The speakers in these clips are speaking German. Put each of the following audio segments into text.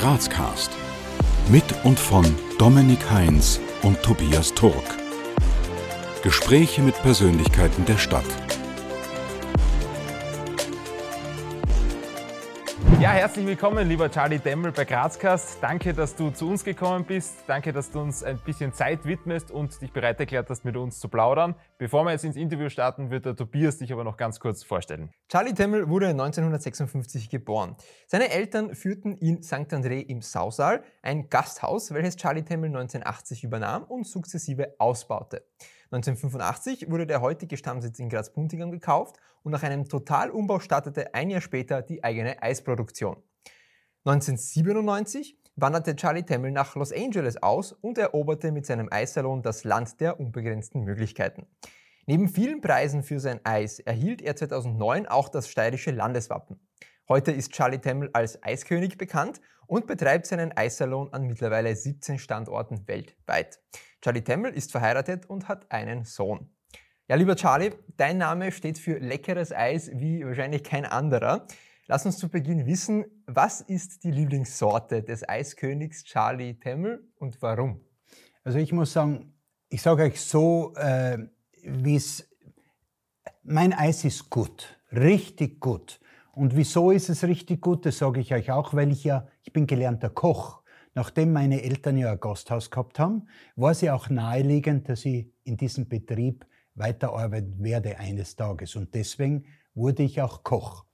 Grazcast. Mit und von Dominik Heinz und Tobias Turk. Gespräche mit Persönlichkeiten der Stadt. Ja, herzlich willkommen, lieber Charlie Demmel bei Grazcast. Danke, dass du zu uns gekommen bist. Danke, dass du uns ein bisschen Zeit widmest und dich bereit erklärt hast, mit uns zu plaudern. Bevor wir jetzt ins Interview starten, wird der Tobias dich aber noch ganz kurz vorstellen. Charlie Demmel wurde 1956 geboren. Seine Eltern führten in St. André im Sausal, ein Gasthaus, welches Charlie Demmel 1980 übernahm und sukzessive ausbaute. 1985 wurde der heutige Stammsitz in Graz-Puntigam gekauft und nach einem Totalumbau startete ein Jahr später die eigene Eisproduktion. 1997 wanderte Charlie Temmel nach Los Angeles aus und eroberte mit seinem Eissalon das Land der unbegrenzten Möglichkeiten. Neben vielen Preisen für sein Eis erhielt er 2009 auch das steirische Landeswappen. Heute ist Charlie Temmel als Eiskönig bekannt und betreibt seinen Eissalon an mittlerweile 17 Standorten weltweit. Charlie Temmel ist verheiratet und hat einen Sohn. Ja, lieber Charlie, dein Name steht für leckeres Eis wie wahrscheinlich kein anderer. Lass uns zu Beginn wissen, was ist die Lieblingssorte des Eiskönigs Charlie Temmel und warum? Also ich muss sagen, ich sage euch so, äh, wie es, mein Eis ist gut, richtig gut. Und wieso ist es richtig gut? Das sage ich euch auch, weil ich ja, ich bin gelernter Koch. Nachdem meine Eltern ja ein Gasthaus gehabt haben, war es ja auch naheliegend, dass ich in diesem Betrieb weiterarbeiten werde eines Tages. Und deswegen wurde ich auch Koch.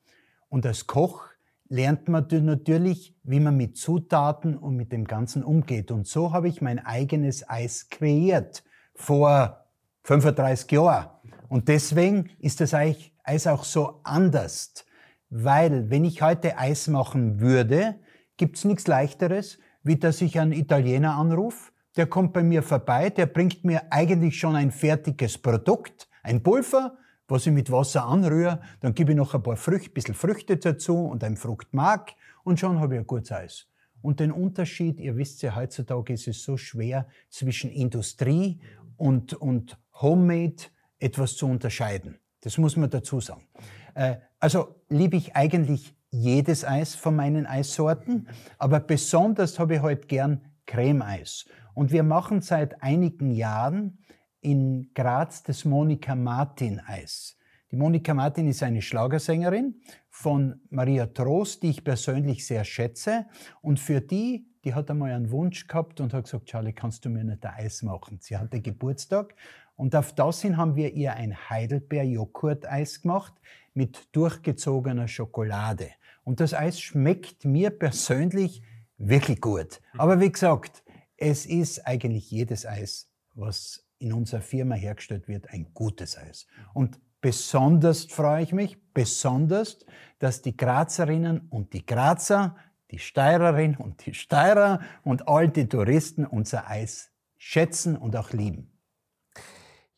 Und als Koch lernt man natürlich, wie man mit Zutaten und mit dem Ganzen umgeht. Und so habe ich mein eigenes Eis kreiert vor 35 Jahren. Und deswegen ist das Eis auch so anders. Weil wenn ich heute Eis machen würde, gibt's nichts leichteres, wie dass ich einen Italiener anrufe, der kommt bei mir vorbei, der bringt mir eigentlich schon ein fertiges Produkt, ein Pulver, was ich mit Wasser anrühre, dann gebe ich noch ein paar Früchte, bisschen Früchte dazu und ein Fruchtmark und schon habe ich ein gutes Eis. Und den Unterschied, ihr wisst ja, heutzutage ist es so schwer, zwischen Industrie und, und Homemade etwas zu unterscheiden. Das muss man dazu sagen. Äh, also liebe ich eigentlich jedes Eis von meinen Eissorten, aber besonders habe ich heute halt gern Cremeeis. Und wir machen seit einigen Jahren in Graz das Monika Martin Eis. Die Monika Martin ist eine Schlagersängerin von Maria Trost, die ich persönlich sehr schätze. Und für die, die hat einmal einen Wunsch gehabt und hat gesagt, Charlie, kannst du mir nicht ein Eis machen? Sie hatte Geburtstag und auf das hin haben wir ihr ein Heidelbeer-Joghurt-Eis gemacht mit durchgezogener Schokolade. Und das Eis schmeckt mir persönlich wirklich gut. Aber wie gesagt, es ist eigentlich jedes Eis, was in unserer Firma hergestellt wird, ein gutes Eis. Und besonders freue ich mich, besonders, dass die Grazerinnen und die Grazer, die Steirerinnen und die Steirer und all die Touristen unser Eis schätzen und auch lieben.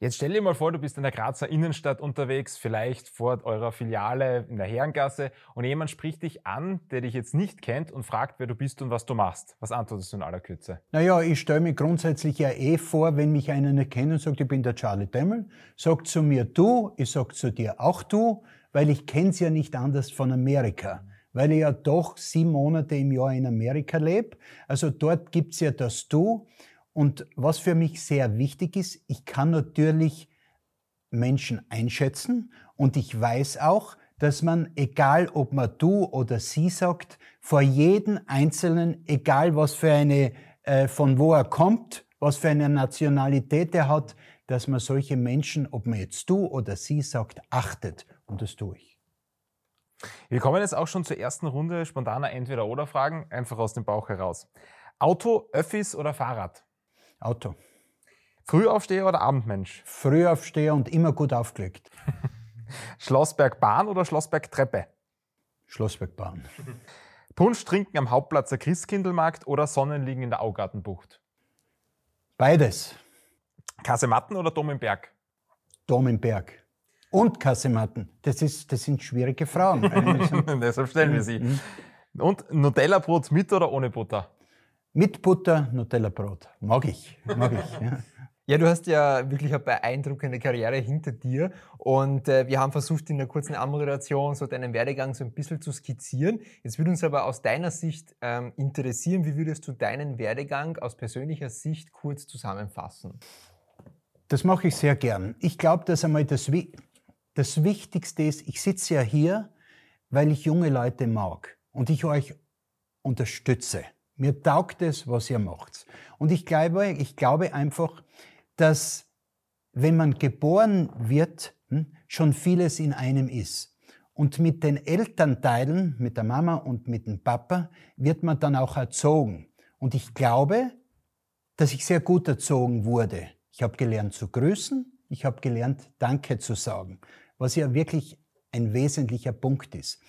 Jetzt stell dir mal vor, du bist in der Grazer Innenstadt unterwegs, vielleicht vor eurer Filiale in der Herrengasse und jemand spricht dich an, der dich jetzt nicht kennt und fragt, wer du bist und was du machst. Was antwortest du in aller Kürze? Naja, ich stelle mir grundsätzlich ja eh vor, wenn mich einer nicht kennt und sagt, ich bin der Charlie Demmel, sagt zu mir du, ich sag zu dir auch du, weil ich kenn's ja nicht anders von Amerika weil ich ja doch sieben Monate im Jahr in Amerika lebe. Also dort gibt's ja das Du. Und was für mich sehr wichtig ist, ich kann natürlich Menschen einschätzen und ich weiß auch, dass man, egal ob man du oder sie sagt, vor jedem Einzelnen, egal was für eine, äh, von wo er kommt, was für eine Nationalität er hat, dass man solche Menschen, ob man jetzt du oder sie sagt, achtet. Und das tue ich. Wir kommen jetzt auch schon zur ersten Runde spontaner Entweder-Oder-Fragen, einfach aus dem Bauch heraus. Auto, Öffis oder Fahrrad? Auto. Frühaufsteher oder Abendmensch? Frühaufsteher und immer gut aufgelegt. Schlossbergbahn oder Schlossbergtreppe? Schlossbergbahn. Punsch trinken am Hauptplatz der Christkindlmarkt oder Sonnenliegen in der Augartenbucht? Beides. Kasematten oder Dom im Berg? Dom im Berg. Und Kasematten. Das, ist, das sind schwierige Fragen. Deshalb stellen wir sie. Mhm. Und Nutella-Brot mit oder ohne Butter? Mit Butter, Nutella-Brot. Mag ich, mag ich. Ja. Ja, du hast ja wirklich eine beeindruckende Karriere hinter dir und äh, wir haben versucht, in der kurzen Anmoderation so deinen Werdegang so ein bisschen zu skizzieren. Jetzt würde uns aber aus deiner Sicht ähm, interessieren, wie würdest du deinen Werdegang aus persönlicher Sicht kurz zusammenfassen? Das mache ich sehr gern. Ich glaube, dass einmal das, das Wichtigste ist, ich sitze ja hier, weil ich junge Leute mag und ich euch unterstütze. Mir taugt es, was ihr macht. Und ich glaube, ich glaube einfach, dass wenn man geboren wird, hm, schon vieles in einem ist. Und mit den Elternteilen, mit der Mama und mit dem Papa, wird man dann auch erzogen. Und ich glaube, dass ich sehr gut erzogen wurde. Ich habe gelernt zu grüßen, ich habe gelernt, Danke zu sagen, was ja wirklich ein wesentlicher Punkt ist.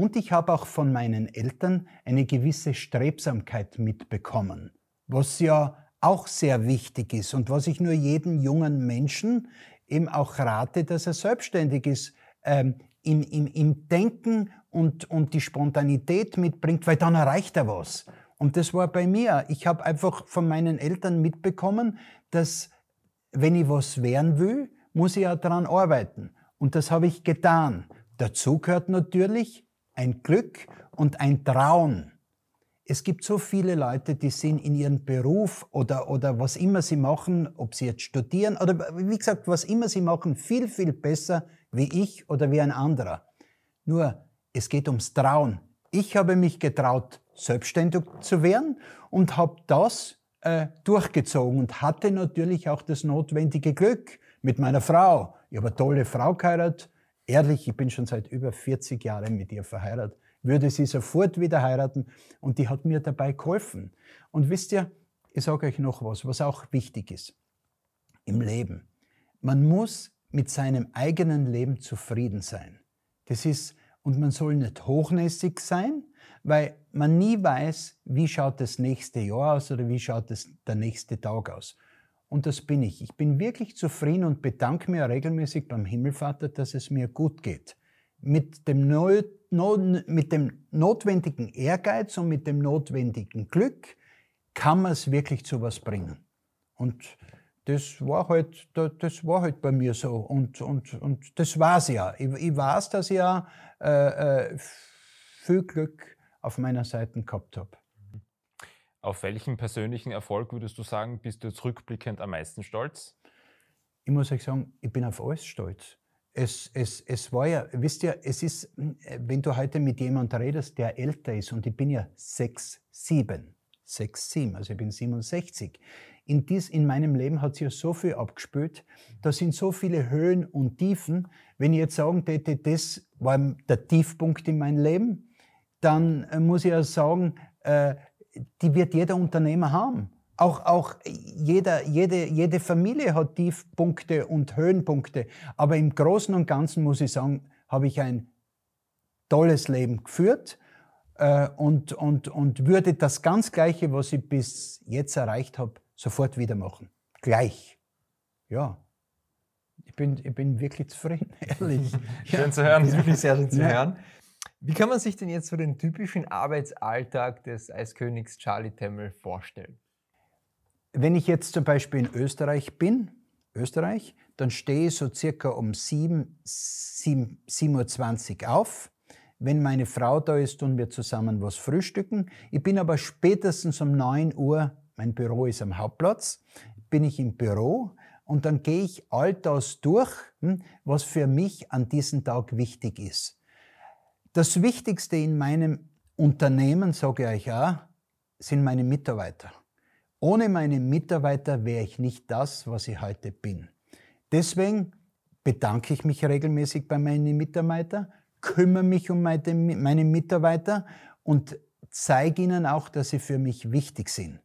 Und ich habe auch von meinen Eltern eine gewisse Strebsamkeit mitbekommen, was ja auch sehr wichtig ist und was ich nur jedem jungen Menschen eben auch rate, dass er selbstständig ist, ähm, im, im, im Denken und, und die Spontanität mitbringt, weil dann erreicht er was. Und das war bei mir. Ich habe einfach von meinen Eltern mitbekommen, dass wenn ich was werden will, muss ich ja daran arbeiten. Und das habe ich getan. Dazu gehört natürlich ein Glück und ein Trauen es gibt so viele Leute, die sind in ihrem Beruf oder, oder was immer sie machen, ob sie jetzt studieren oder wie gesagt, was immer sie machen, viel, viel besser wie ich oder wie ein anderer. Nur, es geht ums Trauen. Ich habe mich getraut, selbstständig zu werden und habe das äh, durchgezogen und hatte natürlich auch das notwendige Glück mit meiner Frau. Ich habe eine tolle Frau geheiratet. Ehrlich, ich bin schon seit über 40 Jahren mit ihr verheiratet würde sie sofort wieder heiraten und die hat mir dabei geholfen. Und wisst ihr, ich sage euch noch was, was auch wichtig ist im Leben. Man muss mit seinem eigenen Leben zufrieden sein. Das ist, und man soll nicht hochnäsig sein, weil man nie weiß, wie schaut das nächste Jahr aus oder wie schaut das der nächste Tag aus. Und das bin ich. Ich bin wirklich zufrieden und bedanke mir regelmäßig beim Himmelvater, dass es mir gut geht. Mit dem mit dem notwendigen Ehrgeiz und mit dem notwendigen Glück kann man es wirklich zu was bringen. Und das war halt, das war halt bei mir so. Und, und, und das war's ja. Ich, ich weiß, dass ich ja äh, äh, viel Glück auf meiner Seite gehabt habe. Auf welchen persönlichen Erfolg würdest du sagen, bist du jetzt rückblickend am meisten stolz? Ich muss euch sagen, ich bin auf alles stolz es, es, es war ja, wisst ihr, es ist, wenn du heute mit jemandem redest, der älter ist, und ich bin ja 6, 7, 6, 7, also ich bin 67. In, dies, in meinem Leben hat sich ja so viel abgespült, da sind so viele Höhen und Tiefen. Wenn ich jetzt sagen täte, das war der Tiefpunkt in meinem Leben, dann äh, muss ich ja sagen, äh, die wird jeder Unternehmer haben. Auch, auch jeder, jede, jede Familie hat Tiefpunkte und Höhenpunkte. Aber im Großen und Ganzen muss ich sagen, habe ich ein tolles Leben geführt äh, und, und, und würde das ganz Gleiche, was ich bis jetzt erreicht habe, sofort wieder machen. Gleich. Ja. Ich bin, ich bin wirklich zufrieden, ehrlich. schön ja. zu hören. Das ist wirklich sehr schön zu ja. hören. Wie kann man sich denn jetzt so den typischen Arbeitsalltag des Eiskönigs Charlie Temmel vorstellen? Wenn ich jetzt zum Beispiel in Österreich bin, Österreich, dann stehe ich so circa um 7, 7, 7.20 Uhr auf. Wenn meine Frau da ist, tun wir zusammen was frühstücken. Ich bin aber spätestens um 9 Uhr, mein Büro ist am Hauptplatz, bin ich im Büro und dann gehe ich all das durch, hm, was für mich an diesem Tag wichtig ist. Das Wichtigste in meinem Unternehmen, sage ich euch auch, sind meine Mitarbeiter. Ohne meine Mitarbeiter wäre ich nicht das, was ich heute bin. Deswegen bedanke ich mich regelmäßig bei meinen Mitarbeitern, kümmere mich um meine Mitarbeiter und zeige ihnen auch, dass sie für mich wichtig sind.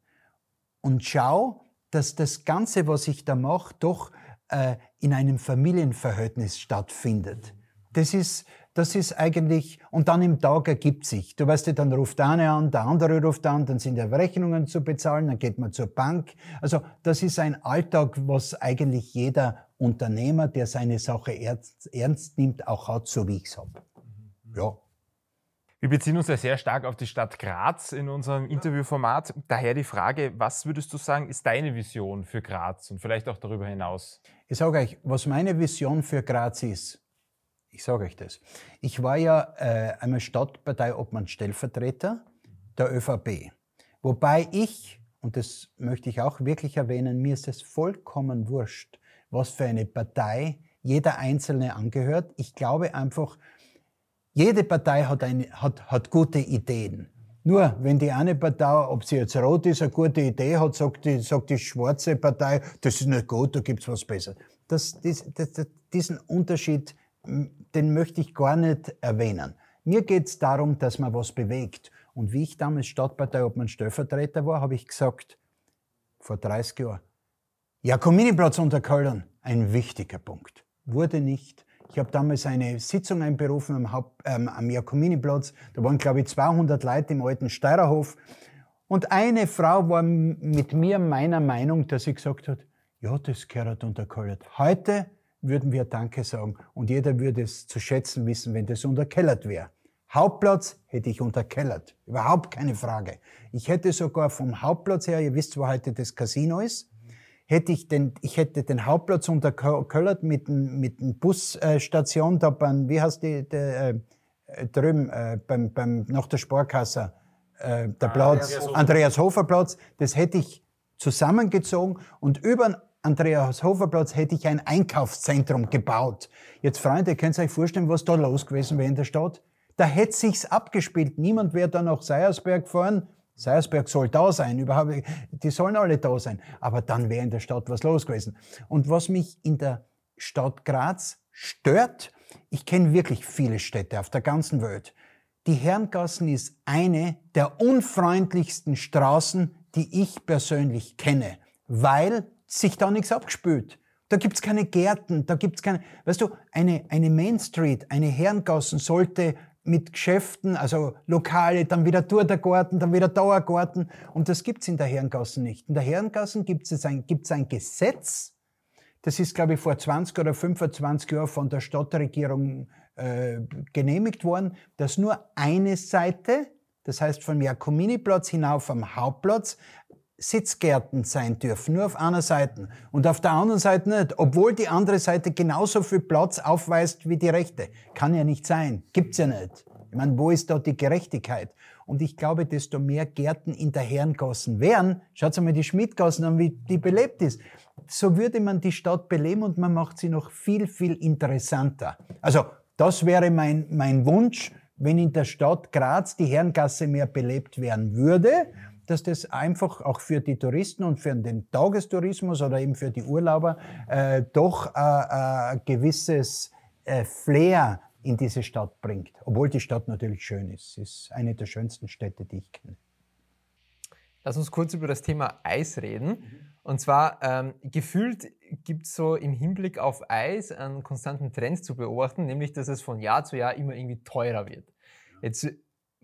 Und schau, dass das Ganze, was ich da mache, doch äh, in einem Familienverhältnis stattfindet. Das ist, das ist eigentlich, und dann im Tag ergibt sich. Du weißt, dann ruft der eine an, der andere ruft an, dann sind ja Rechnungen zu bezahlen, dann geht man zur Bank. Also das ist ein Alltag, was eigentlich jeder Unternehmer, der seine Sache ernst, ernst nimmt, auch hat, so wie ich es habe. Ja. Wir beziehen uns ja sehr stark auf die Stadt Graz in unserem Interviewformat. Daher die Frage, was würdest du sagen, ist deine Vision für Graz und vielleicht auch darüber hinaus? Ich sage euch, was meine Vision für Graz ist. Ich sage euch das. Ich war ja äh, einmal Stadtparteiobmann Stellvertreter der ÖVP. Wobei ich, und das möchte ich auch wirklich erwähnen, mir ist es vollkommen wurscht, was für eine Partei jeder Einzelne angehört. Ich glaube einfach, jede Partei hat, eine, hat, hat gute Ideen. Nur, wenn die eine Partei, ob sie jetzt rot ist, eine gute Idee hat, sagt die, sagt die schwarze Partei, das ist nicht gut, da gibt's was Besseres. Das, das, das, diesen Unterschied, den möchte ich gar nicht erwähnen. Mir geht's darum, dass man was bewegt. Und wie ich damals Stadtpartei, ob man Stellvertreter war, habe ich gesagt, vor 30 Jahren, Jakominiplatz unter Köln, ein wichtiger Punkt. Wurde nicht. Ich habe damals eine Sitzung einberufen am, Haupt, ähm, am Jakominiplatz. Da waren, glaube ich, 200 Leute im alten Steirerhof. Und eine Frau war mit mir meiner Meinung, dass sie gesagt hat, ja, das gehört unter Köln. Heute würden wir Danke sagen und jeder würde es zu schätzen wissen, wenn das unterkellert wäre. Hauptplatz hätte ich unterkellert. Überhaupt keine Frage. Ich hätte sogar vom Hauptplatz her, ihr wisst, wo heute das Casino ist, hätte ich den, ich hätte den Hauptplatz unter Köllert mit, mit einer Busstation da beim, wie heißt die, der, äh, drüben, äh, beim, beim, nach der Sparkasse, äh, der ah, Platz, Andreas, Hofer Platz, das hätte ich zusammengezogen und über Andreas Hofer Platz hätte ich ein Einkaufszentrum gebaut. Jetzt, Freunde, könnt ihr euch vorstellen, was da los gewesen wäre in der Stadt? Da hätte sich's abgespielt. Niemand wäre da nach Seiersberg gefahren Seiersberg soll da sein, überhaupt, die sollen alle da sein. Aber dann wäre in der Stadt was los gewesen. Und was mich in der Stadt Graz stört, ich kenne wirklich viele Städte auf der ganzen Welt. Die Herrengassen ist eine der unfreundlichsten Straßen, die ich persönlich kenne, weil sich da nichts abgespült. Da gibt's keine Gärten, da gibt's keine, weißt du, eine, eine Main Street, eine Herrengassen sollte mit Geschäften, also Lokale, dann wieder dort der Garten, dann wieder da ein Garten. Und das gibt's in der Herrengassen nicht. In der Herrengassen gibt es ein, gibt's ein Gesetz, das ist, glaube ich, vor 20 oder 25 Jahren von der Stadtregierung äh, genehmigt worden, dass nur eine Seite, das heißt vom Jakominiplatz hinauf am Hauptplatz, Sitzgärten sein dürfen, nur auf einer Seite und auf der anderen Seite nicht, obwohl die andere Seite genauso viel Platz aufweist wie die rechte. Kann ja nicht sein, gibt's ja nicht. Ich meine, wo ist da die Gerechtigkeit? Und ich glaube, desto mehr Gärten in der Herrengassen wären, schaut mal die Schmidtgassen an, wie die belebt ist, so würde man die Stadt beleben und man macht sie noch viel, viel interessanter. Also, das wäre mein, mein Wunsch, wenn in der Stadt Graz die Herrengasse mehr belebt werden würde dass das einfach auch für die Touristen und für den Tagestourismus oder eben für die Urlauber äh, doch äh, ein gewisses äh, Flair in diese Stadt bringt. Obwohl die Stadt natürlich schön ist. Es ist eine der schönsten Städte, die ich kenne. Lass uns kurz über das Thema Eis reden. Und zwar ähm, gefühlt gibt es so im Hinblick auf Eis einen konstanten Trend zu beobachten, nämlich dass es von Jahr zu Jahr immer irgendwie teurer wird. Jetzt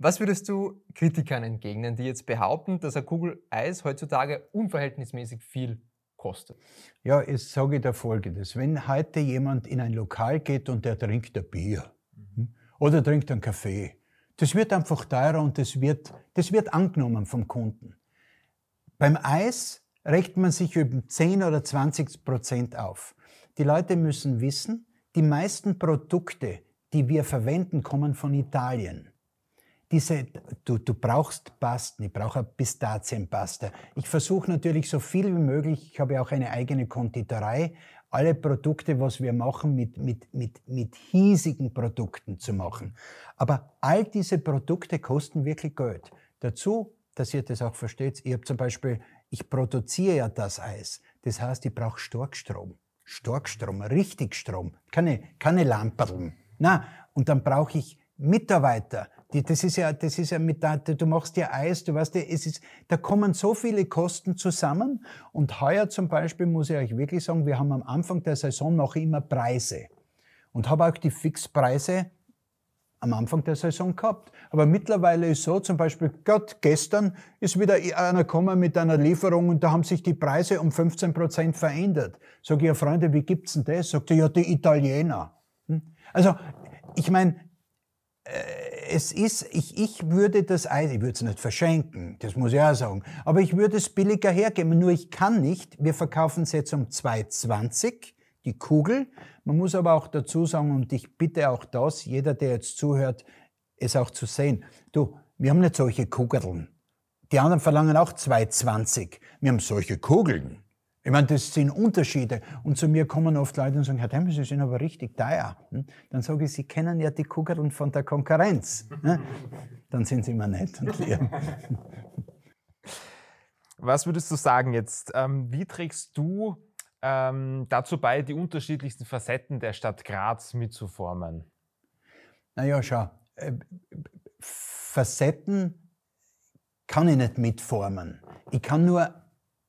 was würdest du Kritikern entgegnen, die jetzt behaupten, dass eine Kugel Eis heutzutage unverhältnismäßig viel kostet? Ja, ich sage dir Folgendes. Wenn heute jemand in ein Lokal geht und der trinkt ein Bier mhm. oder trinkt einen Kaffee, das wird einfach teurer und das wird, das wird angenommen vom Kunden. Beim Eis rechnet man sich über 10 oder 20 Prozent auf. Die Leute müssen wissen, die meisten Produkte, die wir verwenden, kommen von Italien diese, du, du brauchst Pasten, ich brauche Pistazienpasta. Ich versuche natürlich so viel wie möglich, ich habe ja auch eine eigene Konditorei, alle Produkte, was wir machen, mit, mit, mit, mit hiesigen Produkten zu machen. Aber all diese Produkte kosten wirklich Geld. Dazu, dass ihr das auch versteht, ich habe zum Beispiel, ich produziere ja das Eis. Das heißt, ich brauche Starkstrom. Starkstrom, richtig Strom. Keine, keine Lamperln. Na, und dann brauche ich Mitarbeiter, die, das ist ja, das ist ja mit, du machst ja Eis, du weißt ja, es ist, da kommen so viele Kosten zusammen. Und heuer zum Beispiel muss ich euch wirklich sagen, wir haben am Anfang der Saison noch immer Preise. Und habe auch die Fixpreise am Anfang der Saison gehabt. Aber mittlerweile ist so, zum Beispiel, Gott, gestern ist wieder einer gekommen mit einer Lieferung und da haben sich die Preise um 15 Prozent verändert. Sag ich, ja Freunde, wie gibt's denn das? Sagt er, ja, die Italiener. Hm? Also, ich meine, äh, es ist, ich, ich würde das Eis, ich würde es nicht verschenken, das muss ich auch sagen, aber ich würde es billiger hergeben, nur ich kann nicht. Wir verkaufen es jetzt um 2,20 die Kugel. Man muss aber auch dazu sagen, und ich bitte auch das, jeder, der jetzt zuhört, es auch zu sehen. Du, wir haben nicht solche Kugeln. Die anderen verlangen auch 2,20. Wir haben solche Kugeln. Ich meine, das sind Unterschiede. Und zu mir kommen oft Leute und sagen, Herr Temple, Sie sind aber richtig teuer. Hm? Dann sage ich, Sie kennen ja die Kugeln von der Konkurrenz. Hm? Dann sind Sie immer nett und lieb. Was würdest du sagen jetzt? Ähm, wie trägst du ähm, dazu bei, die unterschiedlichsten Facetten der Stadt Graz mitzuformen? Naja, schau. Äh, Facetten kann ich nicht mitformen. Ich kann nur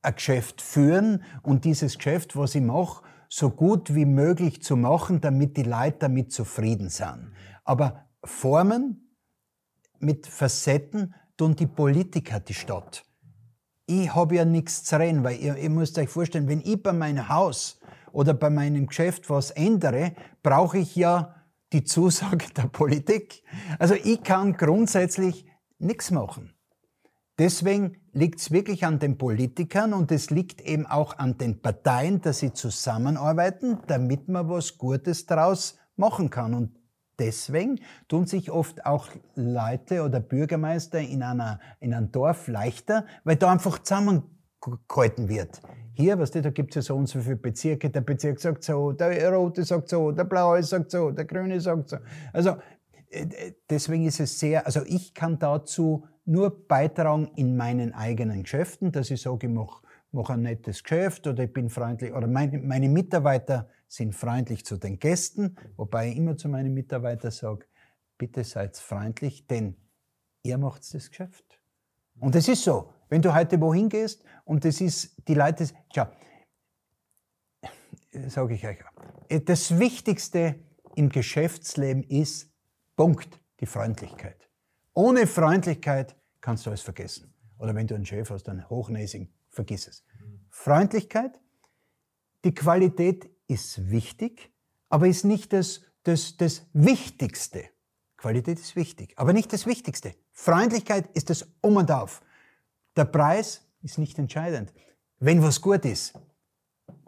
ein Geschäft führen und dieses Geschäft, was ich mache, so gut wie möglich zu machen, damit die Leute damit zufrieden sind. Aber Formen mit Facetten tun die Politiker die Stadt. Ich habe ja nichts zu reden, weil ihr, ihr müsst euch vorstellen, wenn ich bei meinem Haus oder bei meinem Geschäft was ändere, brauche ich ja die Zusage der Politik. Also ich kann grundsätzlich nichts machen. Deswegen liegt es wirklich an den Politikern und es liegt eben auch an den Parteien, dass sie zusammenarbeiten, damit man was Gutes daraus machen kann. Und deswegen tun sich oft auch Leute oder Bürgermeister in, einer, in einem Dorf leichter, weil da einfach zusammengehalten wird. Hier, weißt du, da gibt es ja so und so viele Bezirke, der Bezirk sagt so, der Rote sagt so, der Blaue sagt so, der Grüne sagt so. Also äh, deswegen ist es sehr, also ich kann dazu nur beitragen in meinen eigenen Geschäften, dass ich sage, ich mache mach ein nettes Geschäft oder ich bin freundlich oder meine, meine Mitarbeiter sind freundlich zu den Gästen, wobei ich immer zu meinen Mitarbeitern sage, bitte seid freundlich, denn ihr macht das Geschäft. Und es ist so, wenn du heute wohin gehst und das ist, die Leute, schau, sage ich euch, das Wichtigste im Geschäftsleben ist, Punkt, die Freundlichkeit. Ohne Freundlichkeit kannst du alles vergessen. Oder wenn du einen Chef hast, einen hochnäsigen, vergiss es. Freundlichkeit, die Qualität ist wichtig, aber ist nicht das, das, das Wichtigste. Qualität ist wichtig, aber nicht das Wichtigste. Freundlichkeit ist das Um und Auf. Der Preis ist nicht entscheidend. Wenn was gut ist,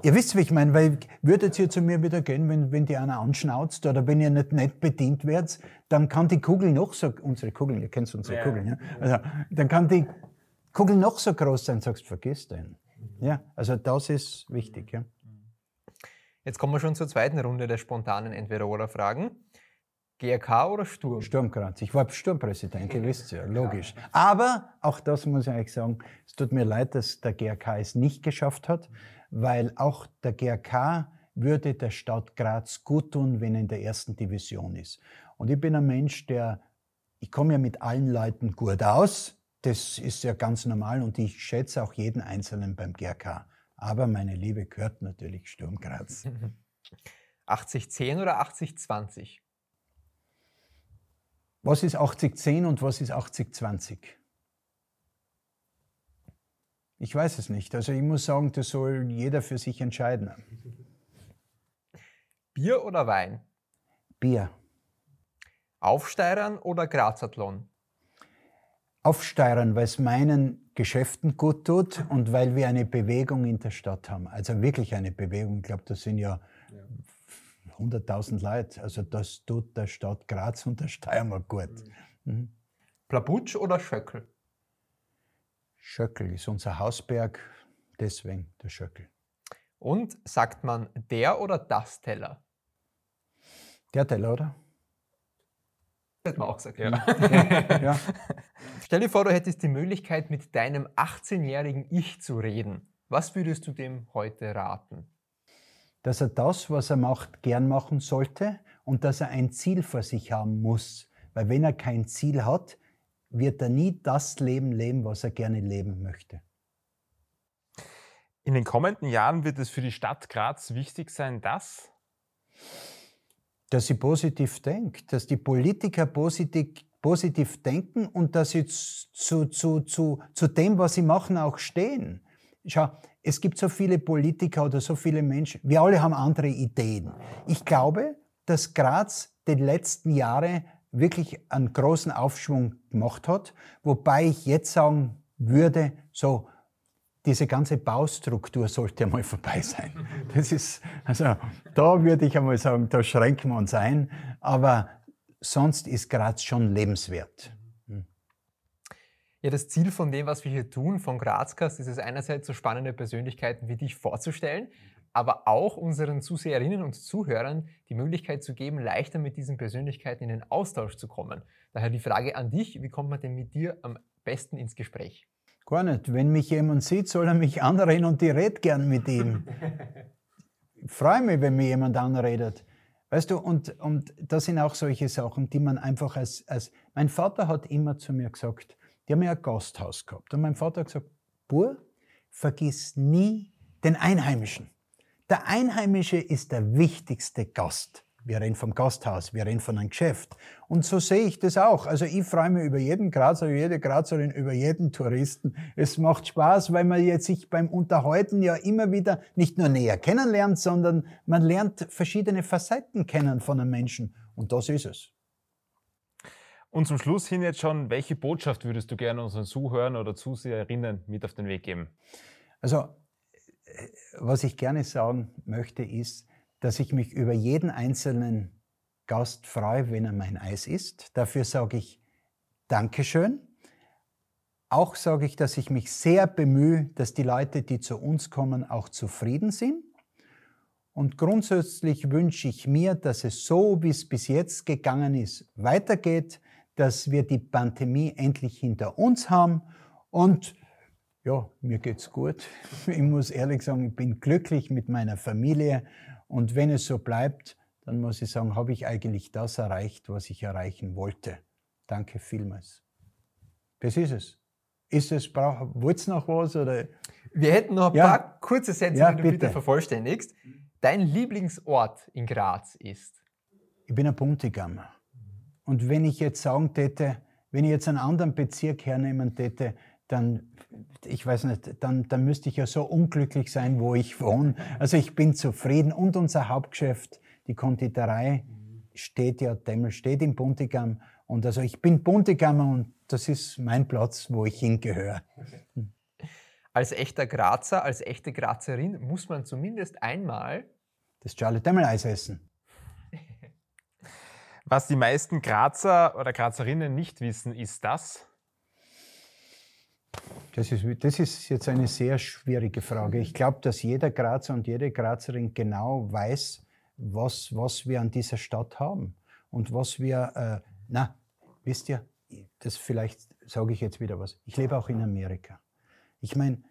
Ihr wisst, wie ich meine, weil würdet ihr zu mir wieder gehen, wenn, wenn die einer anschnauzt oder wenn ihr nicht nett bedient werdet, dann kann die Kugel noch so, unsere Kugeln, ihr kennt unsere ja. Kugeln, ja? Also, dann kann die Kugel noch so groß sein, sagst, vergiss den. Ja, also das ist wichtig, ja. Jetzt kommen wir schon zur zweiten Runde der spontanen Entweder-Oder-Fragen. GRK oder Sturm? Sturm Graz. Ich war Sturmpräsident, ihr wisst ja, logisch. Aber auch das muss ich eigentlich sagen, es tut mir leid, dass der GRK es nicht geschafft hat weil auch der GRK würde der Stadt Graz gut tun, wenn er in der ersten Division ist. Und ich bin ein Mensch, der, ich komme ja mit allen Leuten gut aus, das ist ja ganz normal und ich schätze auch jeden Einzelnen beim GRK. Aber meine Liebe gehört natürlich Sturm Graz. 80-10 oder 80-20? Was ist 80-10 und was ist 80-20? Ich weiß es nicht. Also ich muss sagen, das soll jeder für sich entscheiden. Bier oder Wein? Bier. Aufsteirern oder Grazathlon? Aufsteirern, weil es meinen Geschäften gut tut und weil wir eine Bewegung in der Stadt haben. Also wirklich eine Bewegung. Ich glaube, das sind ja 100.000 Leute. Also das tut der Stadt Graz und der Steiermark gut. Mhm. Plabutsch oder Schöckel? Schöckel ist unser Hausberg, deswegen der Schöckel. Und sagt man der oder das Teller? Der Teller, oder? Hätte man auch gesagt, ja. ja. Stell dir vor, du hättest die Möglichkeit, mit deinem 18-jährigen Ich zu reden. Was würdest du dem heute raten? Dass er das, was er macht, gern machen sollte und dass er ein Ziel vor sich haben muss. Weil wenn er kein Ziel hat, wird er nie das Leben leben, was er gerne leben möchte. In den kommenden Jahren wird es für die Stadt Graz wichtig sein, dass dass sie positiv denkt, dass die Politiker positiv, positiv denken und dass sie zu, zu, zu, zu dem, was sie machen, auch stehen. Schau, es gibt so viele Politiker oder so viele Menschen, wir alle haben andere Ideen. Ich glaube, dass Graz die letzten Jahre wirklich einen großen Aufschwung gemacht hat, wobei ich jetzt sagen würde, so diese ganze Baustruktur sollte einmal vorbei sein. Das ist, also da würde ich einmal sagen, da schränken wir uns ein, aber sonst ist Graz schon lebenswert. Ja, das Ziel von dem, was wir hier tun, von Grazcast, ist es einerseits so spannende Persönlichkeiten wie dich vorzustellen, aber auch unseren Zuseherinnen und Zuhörern die Möglichkeit zu geben, leichter mit diesen Persönlichkeiten in den Austausch zu kommen. Daher die Frage an dich, wie kommt man denn mit dir am besten ins Gespräch? Gar nicht. Wenn mich jemand sieht, soll er mich anreden und ich rede gern mit ihm. ich freue mich, wenn mir jemand anredet. Weißt du, und, und das sind auch solche Sachen, die man einfach als, als. Mein Vater hat immer zu mir gesagt, die haben ja ein Gasthaus gehabt. Und mein Vater hat gesagt, Bur, vergiss nie den Einheimischen. Der Einheimische ist der wichtigste Gast. Wir reden vom Gasthaus, wir reden von einem Geschäft. Und so sehe ich das auch. Also ich freue mich über jeden Grazer, über jede Grazerin, über jeden Touristen. Es macht Spaß, weil man jetzt sich beim Unterhalten ja immer wieder nicht nur näher kennenlernt, sondern man lernt verschiedene Facetten kennen von einem Menschen. Und das ist es. Und zum Schluss hin jetzt schon, welche Botschaft würdest du gerne unseren Zuhörern oder Zuseherinnen mit auf den Weg geben? Also, was ich gerne sagen möchte, ist, dass ich mich über jeden einzelnen Gast freue, wenn er mein Eis isst. Dafür sage ich Dankeschön. Auch sage ich, dass ich mich sehr bemühe, dass die Leute, die zu uns kommen, auch zufrieden sind. Und grundsätzlich wünsche ich mir, dass es so, wie es bis jetzt gegangen ist, weitergeht, dass wir die Pandemie endlich hinter uns haben. Und ja, mir geht's gut. Ich muss ehrlich sagen, ich bin glücklich mit meiner Familie. Und wenn es so bleibt, dann muss ich sagen, habe ich eigentlich das erreicht, was ich erreichen wollte. Danke vielmals. Das ist es. Ist es, wollt ihr noch was? Oder? Wir hätten noch ein ja. paar kurze Sätze, ja, die du bitte. bitte vervollständigst. Dein Lieblingsort in Graz ist? Ich bin ein Buntigammer. Und wenn ich jetzt sagen täte, wenn ich jetzt einen anderen Bezirk hernehmen täte, dann, ich weiß nicht, dann, dann müsste ich ja so unglücklich sein, wo ich wohne. Also ich bin zufrieden. Und unser Hauptgeschäft, die Konditorei, steht ja, Demmel steht in Buntigam. Und also ich bin Buntigammer und das ist mein Platz, wo ich hingehöre. Als echter Grazer, als echte Grazerin muss man zumindest einmal das Charlie Demmel Eis essen. Was die meisten Grazer oder Grazerinnen nicht wissen, ist das? Das ist, das ist jetzt eine sehr schwierige Frage. Ich glaube, dass jeder Grazer und jede Grazerin genau weiß, was, was wir an dieser Stadt haben und was wir, äh, na, wisst ihr, das vielleicht sage ich jetzt wieder was. Ich lebe auch in Amerika. Ich meine,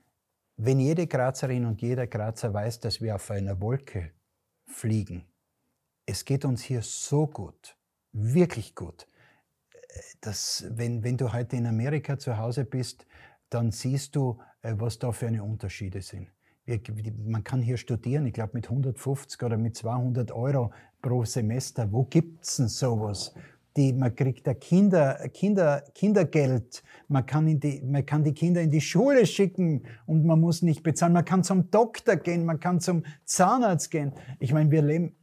wenn jede Grazerin und jeder Grazer weiß, dass wir auf einer Wolke fliegen, es geht uns hier so gut, wirklich gut. Das, wenn, wenn du heute in Amerika zu Hause bist, dann siehst du, äh, was da für eine Unterschiede sind. Man kann hier studieren, ich glaube mit 150 oder mit 200 Euro pro Semester. Wo gibt es denn sowas? Die, man kriegt da Kinder, Kinder, Kindergeld, man kann, die, man kann die Kinder in die Schule schicken und man muss nicht bezahlen. Man kann zum Doktor gehen, man kann zum Zahnarzt gehen. Ich meine, wir leben,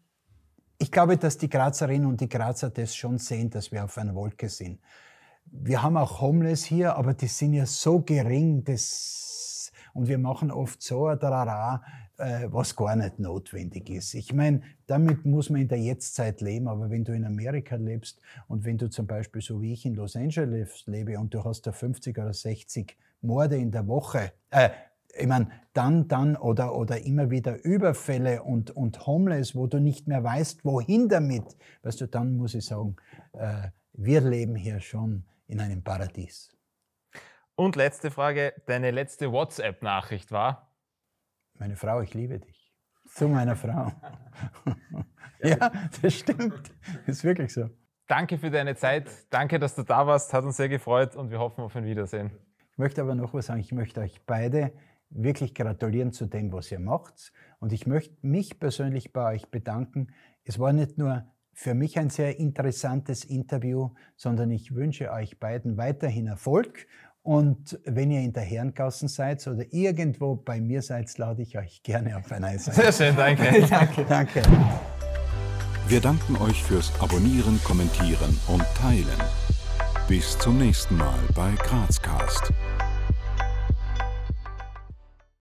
ich glaube, dass die Grazerinnen und die Grazer das schon sehen, dass wir auf einer Wolke sind. Wir haben auch Homeless hier, aber die sind ja so gering, das, und wir machen oft so ein Trara, äh, was gar nicht notwendig ist. Ich meine, damit muss man in der Jetztzeit leben, aber wenn du in Amerika lebst und wenn du zum Beispiel so wie ich in Los Angeles lebe und du hast da 50 oder 60 Morde in der Woche, äh, ich meine, dann, dann oder, oder immer wieder Überfälle und, und Homeless, wo du nicht mehr weißt, wohin damit, weißt du, dann muss ich sagen, äh, wir leben hier schon in einem Paradies. Und letzte Frage, deine letzte WhatsApp-Nachricht war? Meine Frau, ich liebe dich. Zu meiner Frau. ja, das stimmt. Das ist wirklich so. Danke für deine Zeit. Danke, dass du da warst. Hat uns sehr gefreut und wir hoffen auf ein Wiedersehen. Ich möchte aber noch was sagen. Ich möchte euch beide wirklich gratulieren zu dem, was ihr macht. Und ich möchte mich persönlich bei euch bedanken. Es war nicht nur für mich ein sehr interessantes Interview, sondern ich wünsche euch beiden weiterhin Erfolg. Und wenn ihr in der Herrengassen seid oder irgendwo bei mir seid, lade ich euch gerne auf ein Eis ein. Sehr schön, danke. danke. danke. Wir danken euch fürs Abonnieren, Kommentieren und Teilen. Bis zum nächsten Mal bei Grazcast.